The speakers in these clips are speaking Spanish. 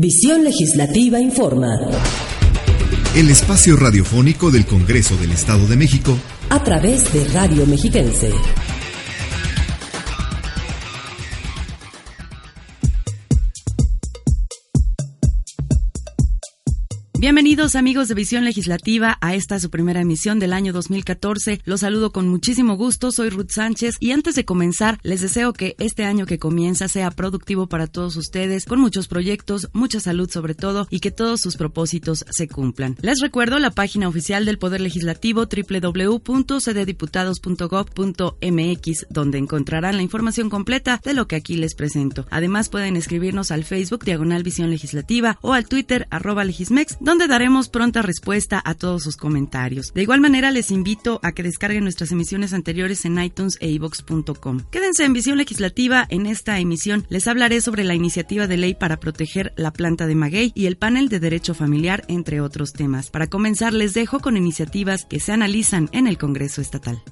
Visión Legislativa Informa. El espacio radiofónico del Congreso del Estado de México. A través de Radio Mexiquense. Bienvenidos amigos de Visión Legislativa a esta su primera emisión del año 2014. Los saludo con muchísimo gusto, soy Ruth Sánchez y antes de comenzar les deseo que este año que comienza sea productivo para todos ustedes, con muchos proyectos, mucha salud sobre todo y que todos sus propósitos se cumplan. Les recuerdo la página oficial del Poder Legislativo www.cddiputados.gov.mx donde encontrarán la información completa de lo que aquí les presento. Además pueden escribirnos al Facebook Diagonal Visión Legislativa o al Twitter arroba Legismex donde daremos pronta respuesta a todos sus comentarios. De igual manera, les invito a que descarguen nuestras emisiones anteriores en iTunes e iVox.com. Quédense en Visión Legislativa. En esta emisión les hablaré sobre la iniciativa de ley para proteger la planta de maguey y el panel de derecho familiar, entre otros temas. Para comenzar, les dejo con iniciativas que se analizan en el Congreso Estatal.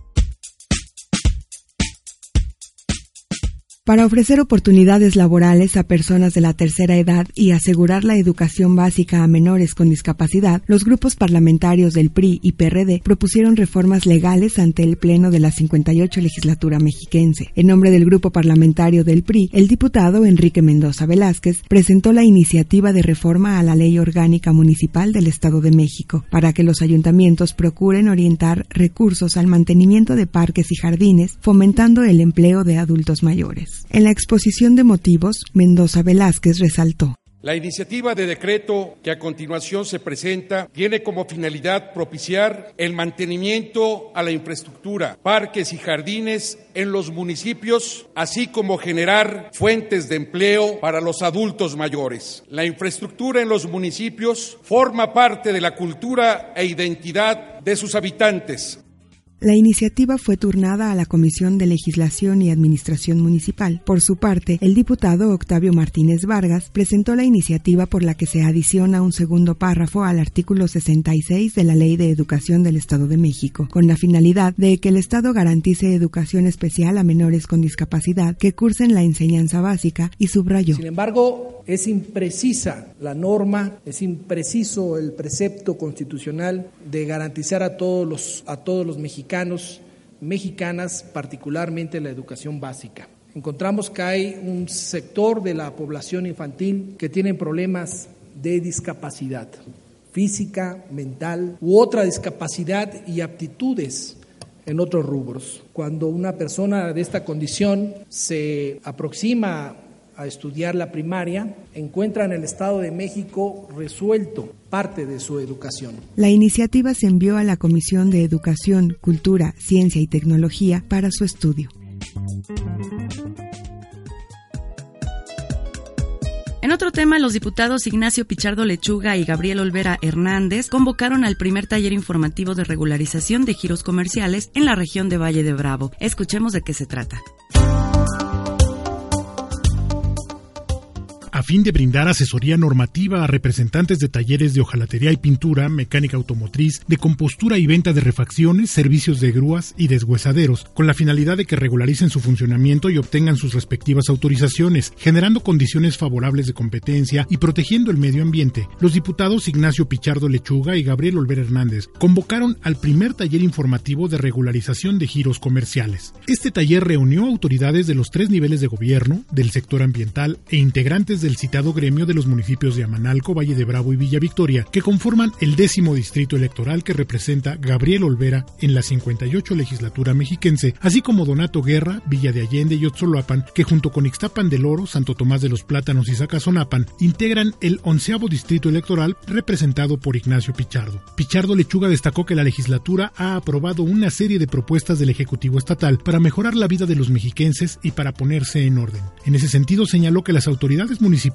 Para ofrecer oportunidades laborales a personas de la tercera edad y asegurar la educación básica a menores con discapacidad, los grupos parlamentarios del PRI y PRD propusieron reformas legales ante el Pleno de la 58 legislatura mexiquense. En nombre del grupo parlamentario del PRI, el diputado Enrique Mendoza Velázquez presentó la iniciativa de reforma a la Ley Orgánica Municipal del Estado de México para que los ayuntamientos procuren orientar recursos al mantenimiento de parques y jardines, fomentando el empleo de adultos mayores. En la exposición de motivos, Mendoza Velázquez resaltó. La iniciativa de decreto que a continuación se presenta tiene como finalidad propiciar el mantenimiento a la infraestructura, parques y jardines en los municipios, así como generar fuentes de empleo para los adultos mayores. La infraestructura en los municipios forma parte de la cultura e identidad de sus habitantes, la iniciativa fue turnada a la Comisión de Legislación y Administración Municipal. Por su parte, el diputado Octavio Martínez Vargas presentó la iniciativa por la que se adiciona un segundo párrafo al artículo 66 de la Ley de Educación del Estado de México, con la finalidad de que el Estado garantice educación especial a menores con discapacidad que cursen la enseñanza básica y subrayó. Sin embargo, es imprecisa la norma, es impreciso el precepto constitucional de garantizar a todos los, a todos los mexicanos mexicanos, mexicanas, particularmente la educación básica. Encontramos que hay un sector de la población infantil que tiene problemas de discapacidad física, mental u otra discapacidad y aptitudes en otros rubros. Cuando una persona de esta condición se aproxima a estudiar la primaria, encuentra en el Estado de México resuelto parte de su educación. La iniciativa se envió a la Comisión de Educación, Cultura, Ciencia y Tecnología para su estudio. En otro tema, los diputados Ignacio Pichardo Lechuga y Gabriel Olvera Hernández convocaron al primer taller informativo de regularización de giros comerciales en la región de Valle de Bravo. Escuchemos de qué se trata. Fin de brindar asesoría normativa a representantes de talleres de hojalatería y pintura, mecánica automotriz, de compostura y venta de refacciones, servicios de grúas y deshuesaderos, con la finalidad de que regularicen su funcionamiento y obtengan sus respectivas autorizaciones, generando condiciones favorables de competencia y protegiendo el medio ambiente. Los diputados Ignacio Pichardo Lechuga y Gabriel Olver Hernández convocaron al primer taller informativo de regularización de giros comerciales. Este taller reunió autoridades de los tres niveles de gobierno, del sector ambiental e integrantes de citado gremio de los municipios de Amanalco, Valle de Bravo y Villa Victoria, que conforman el décimo distrito electoral que representa Gabriel Olvera en la 58 legislatura mexiquense, así como Donato Guerra, Villa de Allende y Otzoloapan, que junto con Ixtapan del Oro, Santo Tomás de los Plátanos y Zacazonapan integran el onceavo distrito electoral representado por Ignacio Pichardo. Pichardo Lechuga destacó que la legislatura ha aprobado una serie de propuestas del Ejecutivo Estatal para mejorar la vida de los mexiquenses y para ponerse en orden. En ese sentido señaló que las autoridades municipales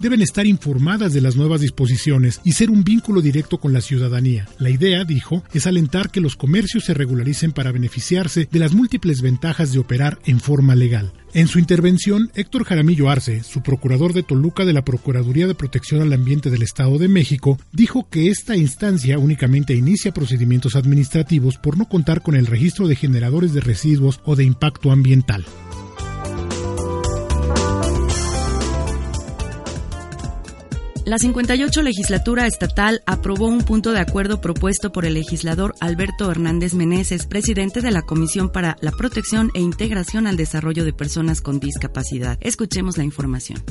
deben estar informadas de las nuevas disposiciones y ser un vínculo directo con la ciudadanía. La idea, dijo, es alentar que los comercios se regularicen para beneficiarse de las múltiples ventajas de operar en forma legal. En su intervención, Héctor Jaramillo Arce, su procurador de Toluca de la Procuraduría de Protección al Ambiente del Estado de México, dijo que esta instancia únicamente inicia procedimientos administrativos por no contar con el registro de generadores de residuos o de impacto ambiental. La 58 legislatura estatal aprobó un punto de acuerdo propuesto por el legislador Alberto Hernández Meneses, presidente de la Comisión para la Protección e Integración al Desarrollo de Personas con Discapacidad. Escuchemos la información.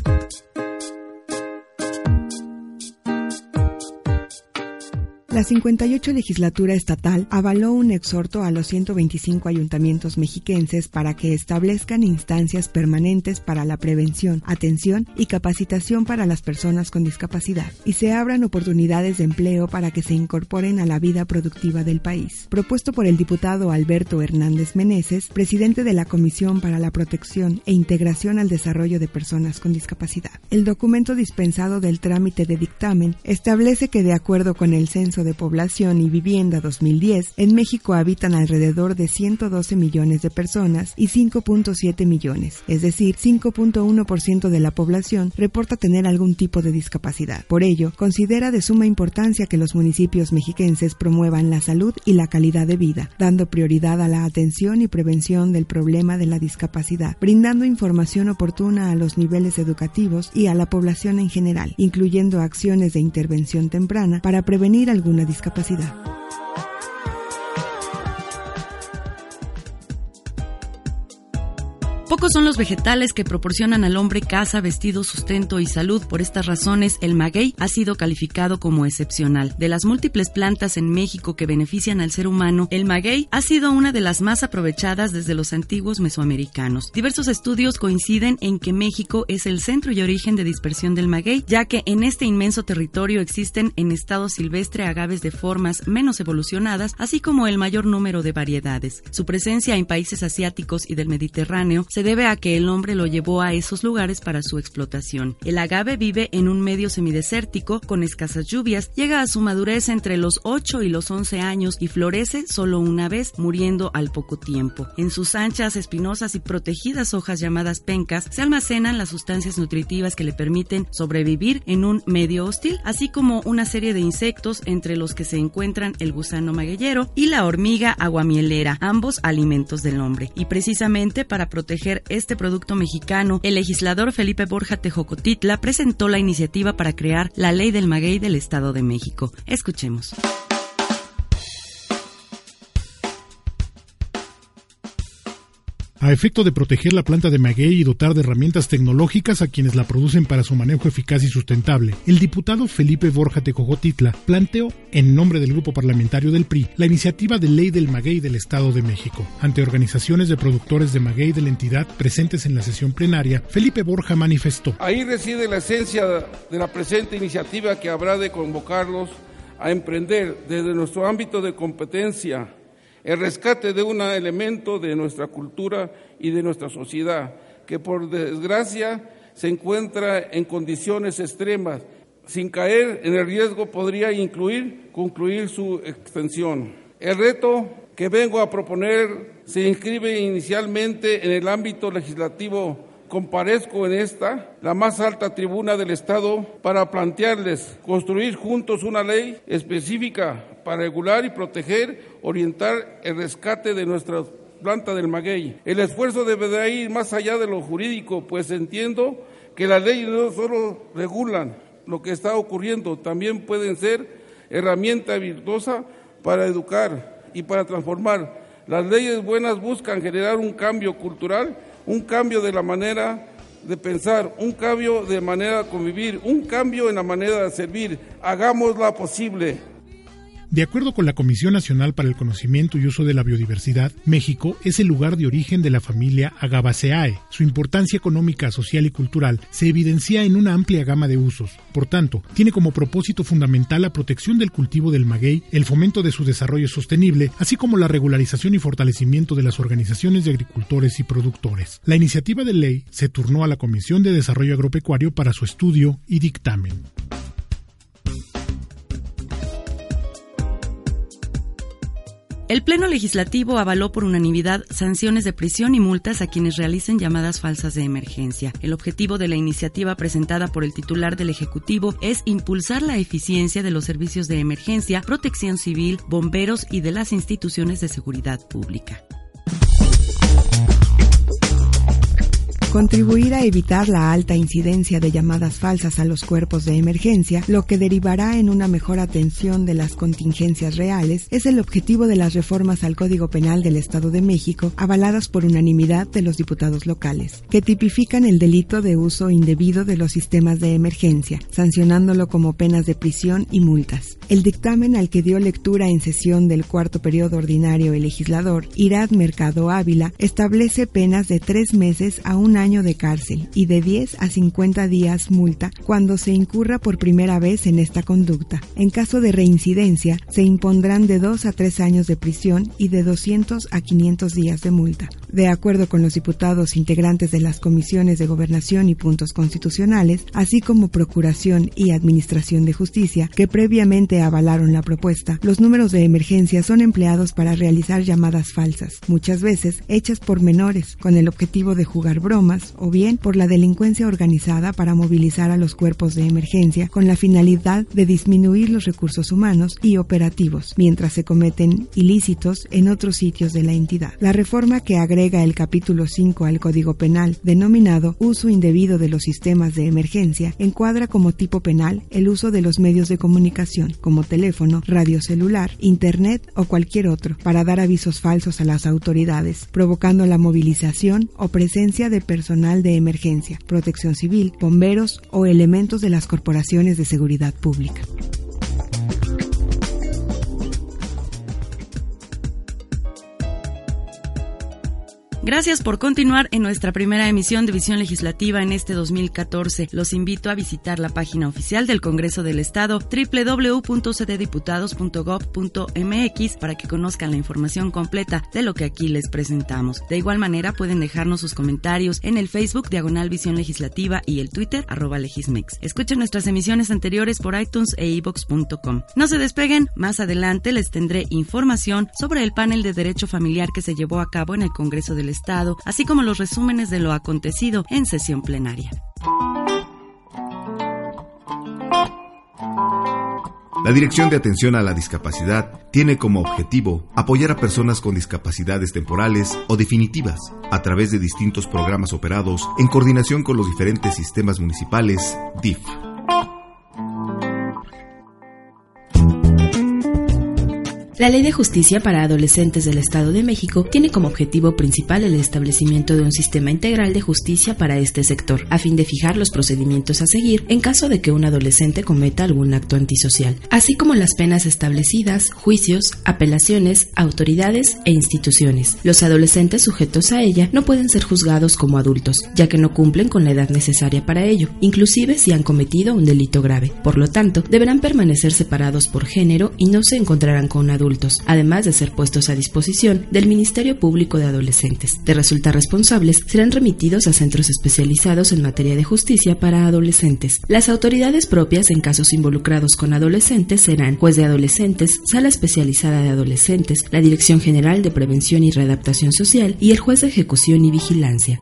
La 58 legislatura estatal avaló un exhorto a los 125 ayuntamientos mexiquenses para que establezcan instancias permanentes para la prevención, atención y capacitación para las personas con discapacidad y se abran oportunidades de empleo para que se incorporen a la vida productiva del país. Propuesto por el diputado Alberto Hernández Meneses, presidente de la Comisión para la Protección e Integración al Desarrollo de Personas con Discapacidad. El documento dispensado del trámite de dictamen establece que de acuerdo con el censo de Población y Vivienda 2010, en México habitan alrededor de 112 millones de personas y 5.7 millones, es decir, 5.1% de la población reporta tener algún tipo de discapacidad. Por ello, considera de suma importancia que los municipios mexiquenses promuevan la salud y la calidad de vida, dando prioridad a la atención y prevención del problema de la discapacidad, brindando información oportuna a los niveles educativos y a la población en general, incluyendo acciones de intervención temprana para prevenir algún una discapacidad. Pocos son los vegetales que proporcionan al hombre casa, vestido, sustento y salud. Por estas razones, el maguey ha sido calificado como excepcional. De las múltiples plantas en México que benefician al ser humano, el maguey ha sido una de las más aprovechadas desde los antiguos mesoamericanos. Diversos estudios coinciden en que México es el centro y origen de dispersión del maguey, ya que en este inmenso territorio existen en estado silvestre agaves de formas menos evolucionadas, así como el mayor número de variedades. Su presencia en países asiáticos y del Mediterráneo se debe a que el hombre lo llevó a esos lugares para su explotación. El agave vive en un medio semidesértico con escasas lluvias, llega a su madurez entre los 8 y los 11 años y florece solo una vez, muriendo al poco tiempo. En sus anchas, espinosas y protegidas hojas llamadas pencas se almacenan las sustancias nutritivas que le permiten sobrevivir en un medio hostil, así como una serie de insectos entre los que se encuentran el gusano magueyero y la hormiga aguamielera, ambos alimentos del hombre. Y precisamente para proteger este producto mexicano, el legislador Felipe Borja Tejocotitla presentó la iniciativa para crear la ley del maguey del Estado de México. Escuchemos. A efecto de proteger la planta de maguey y dotar de herramientas tecnológicas a quienes la producen para su manejo eficaz y sustentable. El diputado Felipe Borja Tecojotitla planteó, en nombre del grupo parlamentario del PRI, la iniciativa de ley del maguey del Estado de México. Ante organizaciones de productores de maguey de la entidad presentes en la sesión plenaria, Felipe Borja manifestó. Ahí reside la esencia de la presente iniciativa que habrá de convocarlos a emprender desde nuestro ámbito de competencia el rescate de un elemento de nuestra cultura y de nuestra sociedad, que por desgracia se encuentra en condiciones extremas. Sin caer en el riesgo podría incluir concluir su extensión. El reto que vengo a proponer se inscribe inicialmente en el ámbito legislativo comparezco en esta, la más alta tribuna del Estado, para plantearles construir juntos una ley específica para regular y proteger, orientar el rescate de nuestra planta del maguey. El esfuerzo deberá ir más allá de lo jurídico, pues entiendo que las leyes no solo regulan lo que está ocurriendo, también pueden ser herramienta virtuosa para educar y para transformar. Las leyes buenas buscan generar un cambio cultural un cambio de la manera de pensar, un cambio de manera de convivir, un cambio en la manera de servir. Hagámosla posible. De acuerdo con la Comisión Nacional para el Conocimiento y Uso de la Biodiversidad, México es el lugar de origen de la familia Agabaceae. Su importancia económica, social y cultural se evidencia en una amplia gama de usos. Por tanto, tiene como propósito fundamental la protección del cultivo del maguey, el fomento de su desarrollo sostenible, así como la regularización y fortalecimiento de las organizaciones de agricultores y productores. La iniciativa de ley se turnó a la Comisión de Desarrollo Agropecuario para su estudio y dictamen. El Pleno Legislativo avaló por unanimidad sanciones de prisión y multas a quienes realicen llamadas falsas de emergencia. El objetivo de la iniciativa presentada por el titular del Ejecutivo es impulsar la eficiencia de los servicios de emergencia, protección civil, bomberos y de las instituciones de seguridad pública. Contribuir a evitar la alta incidencia de llamadas falsas a los cuerpos de emergencia, lo que derivará en una mejor atención de las contingencias reales, es el objetivo de las reformas al Código Penal del Estado de México, avaladas por unanimidad de los diputados locales, que tipifican el delito de uso indebido de los sistemas de emergencia, sancionándolo como penas de prisión y multas. El dictamen al que dio lectura en sesión del cuarto periodo ordinario el legislador Irad Mercado Ávila establece penas de tres meses a un año de cárcel y de 10 a 50 días multa cuando se incurra por primera vez en esta conducta. En caso de reincidencia, se impondrán de 2 a 3 años de prisión y de 200 a 500 días de multa. De acuerdo con los diputados integrantes de las comisiones de gobernación y puntos constitucionales, así como procuración y administración de justicia, que previamente avalaron la propuesta, los números de emergencia son empleados para realizar llamadas falsas, muchas veces hechas por menores, con el objetivo de jugar bromas o bien por la delincuencia organizada para movilizar a los cuerpos de emergencia con la finalidad de disminuir los recursos humanos y operativos, mientras se cometen ilícitos en otros sitios de la entidad. La reforma que agrega el capítulo 5 al Código Penal, denominado uso indebido de los sistemas de emergencia, encuadra como tipo penal el uso de los medios de comunicación, como teléfono, radio celular, internet o cualquier otro, para dar avisos falsos a las autoridades, provocando la movilización o presencia de personal de emergencia, protección civil, bomberos o elementos de las corporaciones de seguridad pública. Gracias por continuar en nuestra primera emisión de Visión Legislativa en este 2014. Los invito a visitar la página oficial del Congreso del Estado www.cddiputados.gov.mx para que conozcan la información completa de lo que aquí les presentamos. De igual manera pueden dejarnos sus comentarios en el Facebook Diagonal Visión Legislativa y el Twitter arroba Legismex. Escuchen nuestras emisiones anteriores por iTunes e iBox.com. No se despeguen, más adelante les tendré información sobre el panel de Derecho Familiar que se llevó a cabo en el Congreso del Estado, así como los resúmenes de lo acontecido en sesión plenaria. La Dirección de Atención a la Discapacidad tiene como objetivo apoyar a personas con discapacidades temporales o definitivas a través de distintos programas operados en coordinación con los diferentes sistemas municipales DIF. La Ley de Justicia para Adolescentes del Estado de México tiene como objetivo principal el establecimiento de un sistema integral de justicia para este sector, a fin de fijar los procedimientos a seguir en caso de que un adolescente cometa algún acto antisocial, así como las penas establecidas, juicios, apelaciones, autoridades e instituciones. Los adolescentes sujetos a ella no pueden ser juzgados como adultos, ya que no cumplen con la edad necesaria para ello, inclusive si han cometido un delito grave. Por lo tanto, deberán permanecer separados por género y no se encontrarán con además de ser puestos a disposición del Ministerio Público de Adolescentes. De resultar responsables, serán remitidos a centros especializados en materia de justicia para adolescentes. Las autoridades propias en casos involucrados con adolescentes serán juez de adolescentes, sala especializada de adolescentes, la Dirección General de Prevención y Readaptación Social y el juez de ejecución y vigilancia.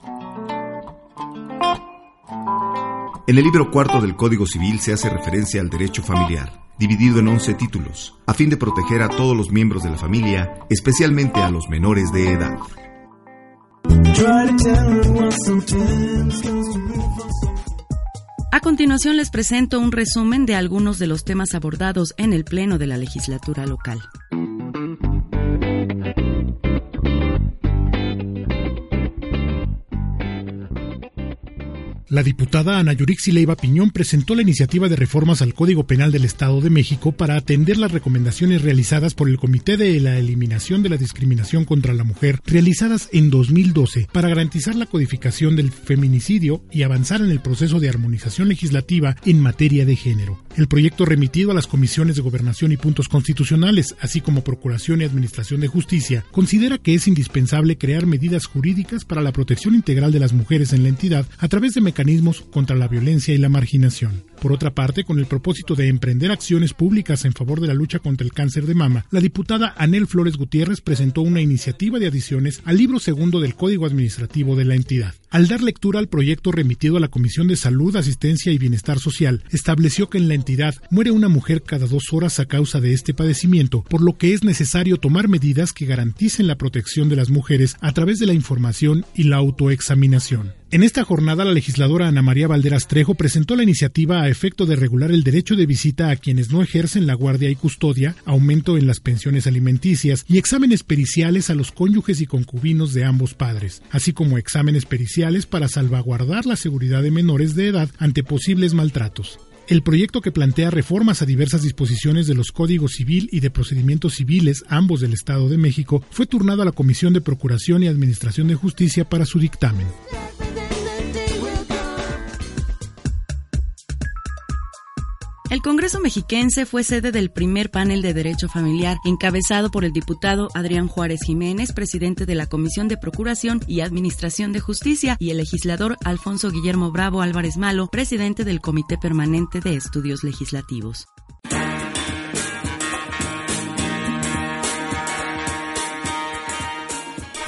En el libro cuarto del Código Civil se hace referencia al derecho familiar dividido en 11 títulos, a fin de proteger a todos los miembros de la familia, especialmente a los menores de edad. A continuación les presento un resumen de algunos de los temas abordados en el Pleno de la legislatura local. La diputada Ana Yurixi Leiva Piñón presentó la iniciativa de reformas al Código Penal del Estado de México para atender las recomendaciones realizadas por el Comité de la Eliminación de la Discriminación contra la Mujer, realizadas en 2012, para garantizar la codificación del feminicidio y avanzar en el proceso de armonización legislativa en materia de género. El proyecto remitido a las comisiones de gobernación y puntos constitucionales, así como Procuración y Administración de Justicia, considera que es indispensable crear medidas jurídicas para la protección integral de las mujeres en la entidad a través de mecanismos contra la violencia y la marginación. Por otra parte, con el propósito de emprender acciones públicas en favor de la lucha contra el cáncer de mama, la diputada Anel Flores Gutiérrez presentó una iniciativa de adiciones al libro segundo del Código Administrativo de la entidad. Al dar lectura al proyecto remitido a la Comisión de Salud, Asistencia y Bienestar Social, estableció que en la entidad muere una mujer cada dos horas a causa de este padecimiento, por lo que es necesario tomar medidas que garanticen la protección de las mujeres a través de la información y la autoexaminación. En esta jornada, la legisladora Ana María Valderas Trejo presentó la iniciativa a efecto de regular el derecho de visita a quienes no ejercen la guardia y custodia, aumento en las pensiones alimenticias y exámenes periciales a los cónyuges y concubinos de ambos padres, así como exámenes periciales para salvaguardar la seguridad de menores de edad ante posibles maltratos. El proyecto que plantea reformas a diversas disposiciones de los códigos civil y de procedimientos civiles, ambos del Estado de México, fue turnado a la Comisión de Procuración y Administración de Justicia para su dictamen. El Congreso mexiquense fue sede del primer panel de derecho familiar encabezado por el diputado Adrián Juárez Jiménez, presidente de la Comisión de Procuración y Administración de Justicia, y el legislador Alfonso Guillermo Bravo Álvarez Malo, presidente del Comité Permanente de Estudios Legislativos.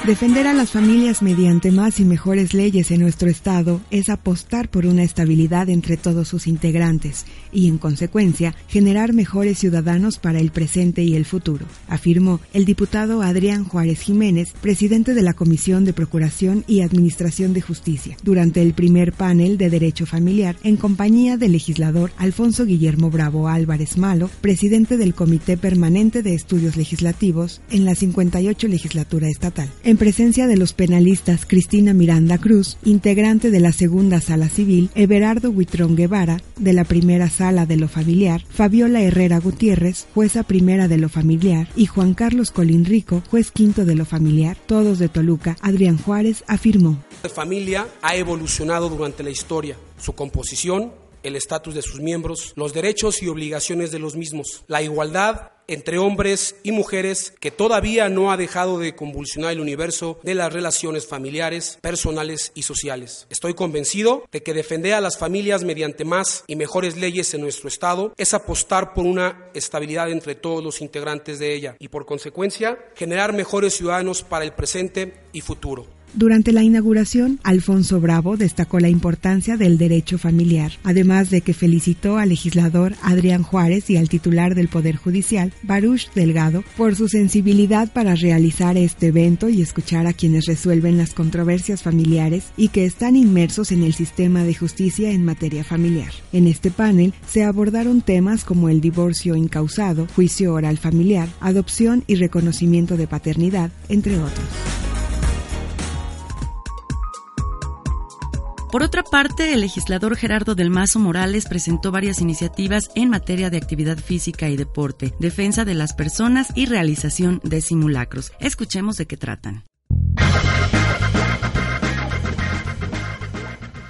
Defender a las familias mediante más y mejores leyes en nuestro Estado es apostar por una estabilidad entre todos sus integrantes y, en consecuencia, generar mejores ciudadanos para el presente y el futuro, afirmó el diputado Adrián Juárez Jiménez, presidente de la Comisión de Procuración y Administración de Justicia, durante el primer panel de Derecho Familiar en compañía del legislador Alfonso Guillermo Bravo Álvarez Malo, presidente del Comité Permanente de Estudios Legislativos en la 58 legislatura estatal presencia de los penalistas Cristina Miranda Cruz, integrante de la segunda sala civil, Everardo Huitrón Guevara, de la primera sala de lo familiar, Fabiola Herrera Gutiérrez, jueza primera de lo familiar, y Juan Carlos Colín Rico, juez quinto de lo familiar, todos de Toluca, Adrián Juárez afirmó. La familia ha evolucionado durante la historia. Su composición, el estatus de sus miembros, los derechos y obligaciones de los mismos, la igualdad entre hombres y mujeres que todavía no ha dejado de convulsionar el universo de las relaciones familiares, personales y sociales. Estoy convencido de que defender a las familias mediante más y mejores leyes en nuestro Estado es apostar por una estabilidad entre todos los integrantes de ella y por consecuencia generar mejores ciudadanos para el presente y futuro. Durante la inauguración, Alfonso Bravo destacó la importancia del derecho familiar, además de que felicitó al legislador Adrián Juárez y al titular del Poder Judicial, Baruch Delgado, por su sensibilidad para realizar este evento y escuchar a quienes resuelven las controversias familiares y que están inmersos en el sistema de justicia en materia familiar. En este panel se abordaron temas como el divorcio incausado, juicio oral familiar, adopción y reconocimiento de paternidad, entre otros. Por otra parte, el legislador Gerardo del Mazo Morales presentó varias iniciativas en materia de actividad física y deporte, defensa de las personas y realización de simulacros. Escuchemos de qué tratan.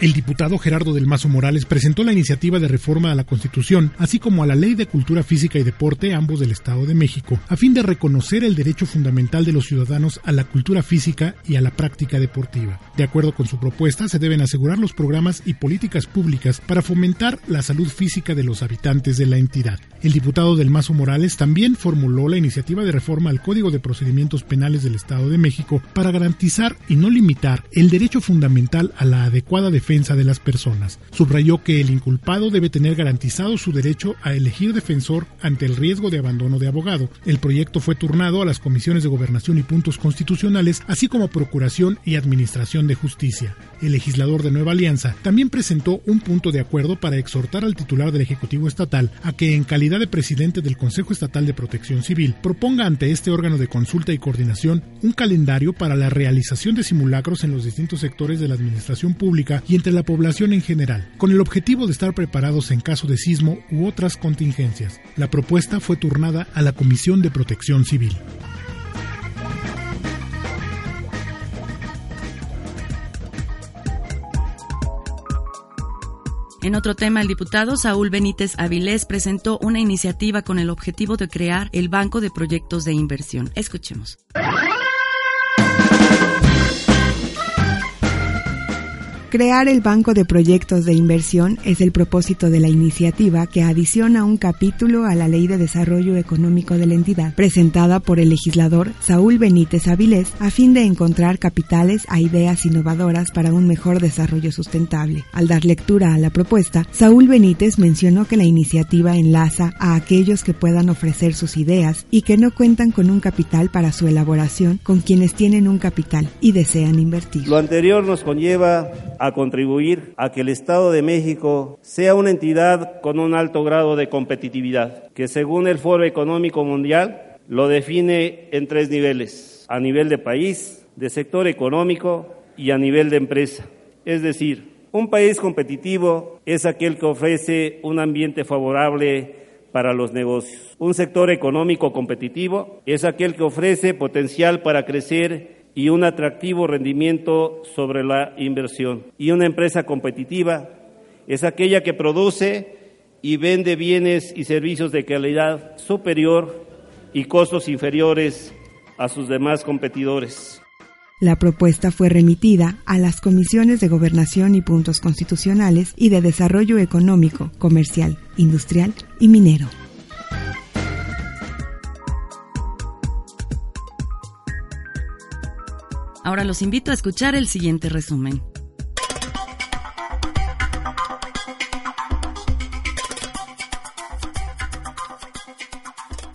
El diputado Gerardo del Mazo Morales presentó la iniciativa de reforma a la Constitución, así como a la Ley de Cultura Física y Deporte, ambos del Estado de México, a fin de reconocer el derecho fundamental de los ciudadanos a la cultura física y a la práctica deportiva. De acuerdo con su propuesta, se deben asegurar los programas y políticas públicas para fomentar la salud física de los habitantes de la entidad. El diputado del Mazo Morales también formuló la iniciativa de reforma al Código de Procedimientos Penales del Estado de México para garantizar y no limitar el derecho fundamental a la adecuada defensa de las personas. Subrayó que el inculpado debe tener garantizado su derecho a elegir defensor ante el riesgo de abandono de abogado. El proyecto fue turnado a las comisiones de gobernación y puntos constitucionales, así como procuración y administración de justicia. El legislador de Nueva Alianza también presentó un punto de acuerdo para exhortar al titular del Ejecutivo Estatal a que, en calidad de presidente del Consejo Estatal de Protección Civil, proponga ante este órgano de consulta y coordinación un calendario para la realización de simulacros en los distintos sectores de la administración pública y entre la población en general, con el objetivo de estar preparados en caso de sismo u otras contingencias. La propuesta fue turnada a la Comisión de Protección Civil. En otro tema, el diputado Saúl Benítez Avilés presentó una iniciativa con el objetivo de crear el Banco de Proyectos de Inversión. Escuchemos. Crear el Banco de Proyectos de Inversión es el propósito de la iniciativa que adiciona un capítulo a la Ley de Desarrollo Económico de la entidad, presentada por el legislador Saúl Benítez Avilés, a fin de encontrar capitales a ideas innovadoras para un mejor desarrollo sustentable. Al dar lectura a la propuesta, Saúl Benítez mencionó que la iniciativa enlaza a aquellos que puedan ofrecer sus ideas y que no cuentan con un capital para su elaboración con quienes tienen un capital y desean invertir. Lo anterior nos conlleva a contribuir a que el Estado de México sea una entidad con un alto grado de competitividad, que según el Foro Económico Mundial lo define en tres niveles, a nivel de país, de sector económico y a nivel de empresa. Es decir, un país competitivo es aquel que ofrece un ambiente favorable para los negocios. Un sector económico competitivo es aquel que ofrece potencial para crecer y un atractivo rendimiento sobre la inversión. Y una empresa competitiva es aquella que produce y vende bienes y servicios de calidad superior y costos inferiores a sus demás competidores. La propuesta fue remitida a las comisiones de Gobernación y Puntos Constitucionales y de Desarrollo Económico, Comercial, Industrial y Minero. Ahora los invito a escuchar el siguiente resumen.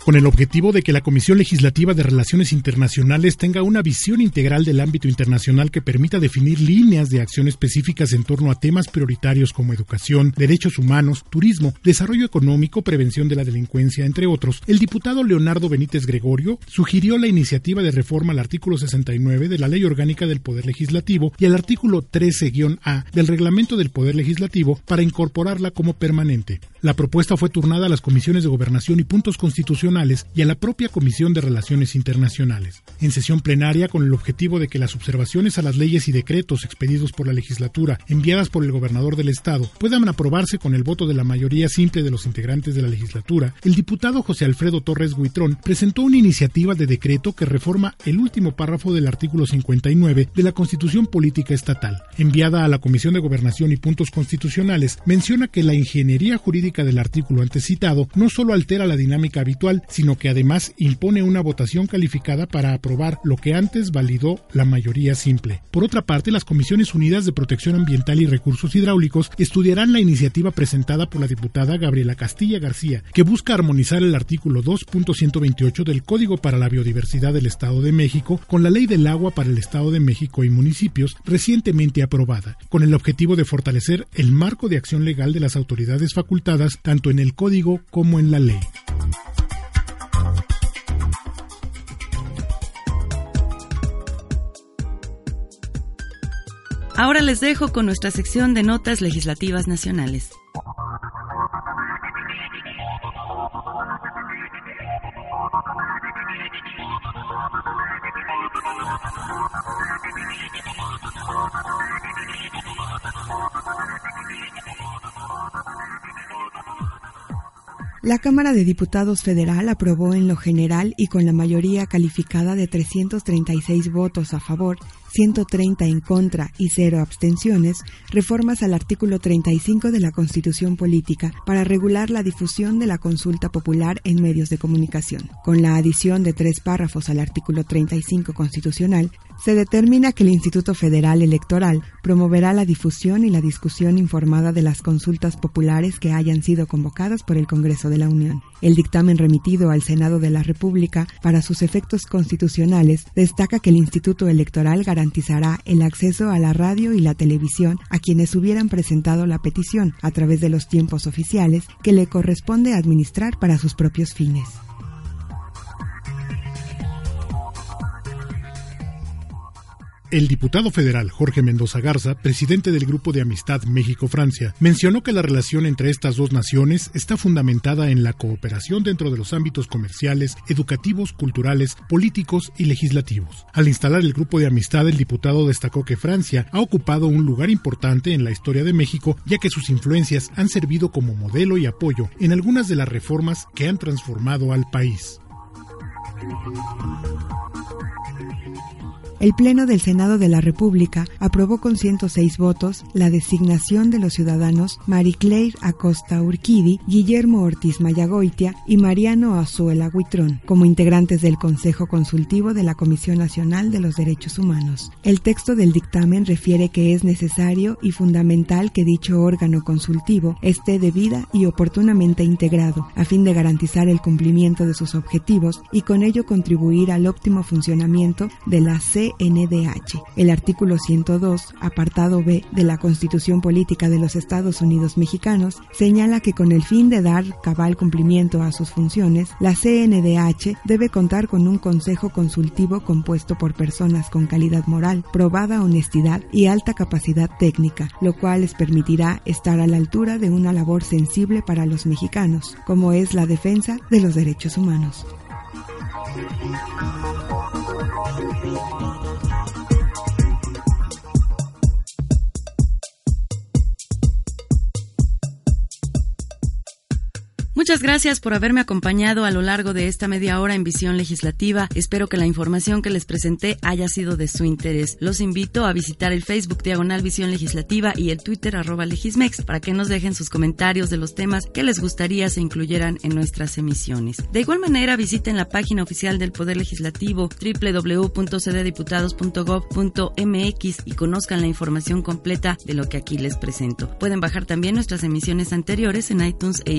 Con el objetivo de que la Comisión Legislativa de Relaciones Internacionales tenga una visión integral del ámbito internacional que permita definir líneas de acción específicas en torno a temas prioritarios como educación, derechos humanos, turismo, desarrollo económico, prevención de la delincuencia, entre otros, el diputado Leonardo Benítez Gregorio sugirió la iniciativa de reforma al artículo 69 de la Ley Orgánica del Poder Legislativo y al artículo 13-A del Reglamento del Poder Legislativo para incorporarla como permanente. La propuesta fue turnada a las comisiones de gobernación y puntos constitucionales y a la propia Comisión de Relaciones Internacionales. En sesión plenaria, con el objetivo de que las observaciones a las leyes y decretos expedidos por la legislatura enviadas por el gobernador del Estado puedan aprobarse con el voto de la mayoría simple de los integrantes de la legislatura, el diputado José Alfredo Torres Guitrón presentó una iniciativa de decreto que reforma el último párrafo del artículo 59 de la Constitución Política Estatal. Enviada a la Comisión de Gobernación y Puntos Constitucionales, menciona que la ingeniería jurídica del artículo antecitado no solo altera la dinámica habitual, sino que además impone una votación calificada para aprobar lo que antes validó la mayoría simple. Por otra parte, las Comisiones Unidas de Protección Ambiental y Recursos Hidráulicos estudiarán la iniciativa presentada por la diputada Gabriela Castilla García, que busca armonizar el artículo 2.128 del Código para la Biodiversidad del Estado de México con la Ley del Agua para el Estado de México y municipios recientemente aprobada, con el objetivo de fortalecer el marco de acción legal de las autoridades facultadas tanto en el código como en la ley. Ahora les dejo con nuestra sección de notas legislativas nacionales. La Cámara de Diputados Federal aprobó en lo general y con la mayoría calificada de 336 votos a favor 130 en contra y 0 abstenciones, reformas al artículo 35 de la Constitución Política para regular la difusión de la consulta popular en medios de comunicación. Con la adición de tres párrafos al artículo 35 constitucional, se determina que el Instituto Federal Electoral promoverá la difusión y la discusión informada de las consultas populares que hayan sido convocadas por el Congreso de la Unión. El dictamen remitido al Senado de la República para sus efectos constitucionales destaca que el Instituto Electoral garantizará el acceso a la radio y la televisión a quienes hubieran presentado la petición a través de los tiempos oficiales que le corresponde administrar para sus propios fines. El diputado federal Jorge Mendoza Garza, presidente del Grupo de Amistad México-Francia, mencionó que la relación entre estas dos naciones está fundamentada en la cooperación dentro de los ámbitos comerciales, educativos, culturales, políticos y legislativos. Al instalar el Grupo de Amistad, el diputado destacó que Francia ha ocupado un lugar importante en la historia de México, ya que sus influencias han servido como modelo y apoyo en algunas de las reformas que han transformado al país. El Pleno del Senado de la República aprobó con 106 votos la designación de los ciudadanos Marie Claire Acosta Urquidi, Guillermo Ortiz Mayagoitia y Mariano Azuela Huitrón como integrantes del Consejo Consultivo de la Comisión Nacional de los Derechos Humanos. El texto del dictamen refiere que es necesario y fundamental que dicho órgano consultivo esté debida y oportunamente integrado a fin de garantizar el cumplimiento de sus objetivos y con ello contribuir al óptimo funcionamiento de la El artículo 102, apartado B de la Constitución Política de los Estados Unidos Mexicanos señala que con el fin de dar cabal cumplimiento a sus funciones, la CNDH debe contar con un consejo consultivo compuesto por personas con calidad moral, probada honestidad y alta capacidad técnica, lo cual les permitirá estar a la altura de una labor sensible para los mexicanos, como es la defensa de los derechos humanos. Muchas gracias por haberme acompañado a lo largo de esta media hora en Visión Legislativa. Espero que la información que les presenté haya sido de su interés. Los invito a visitar el Facebook Diagonal Visión Legislativa y el Twitter arroba Legismex para que nos dejen sus comentarios de los temas que les gustaría se incluyeran en nuestras emisiones. De igual manera, visiten la página oficial del Poder Legislativo www.cddiputados.gov.mx y conozcan la información completa de lo que aquí les presento. Pueden bajar también nuestras emisiones anteriores en iTunes e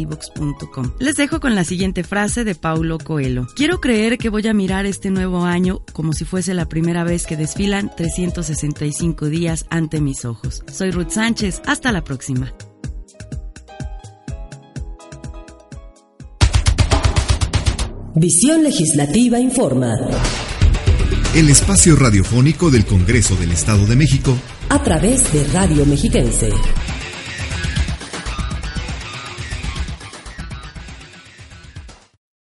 Les dejo con la siguiente frase de Paulo Coelho. Quiero creer que voy a mirar este nuevo año como si fuese la primera vez que desfilan 365 días ante mis ojos. Soy Ruth Sánchez. Hasta la próxima. Visión Legislativa Informa. El espacio radiofónico del Congreso del Estado de México a través de Radio Mexiquense.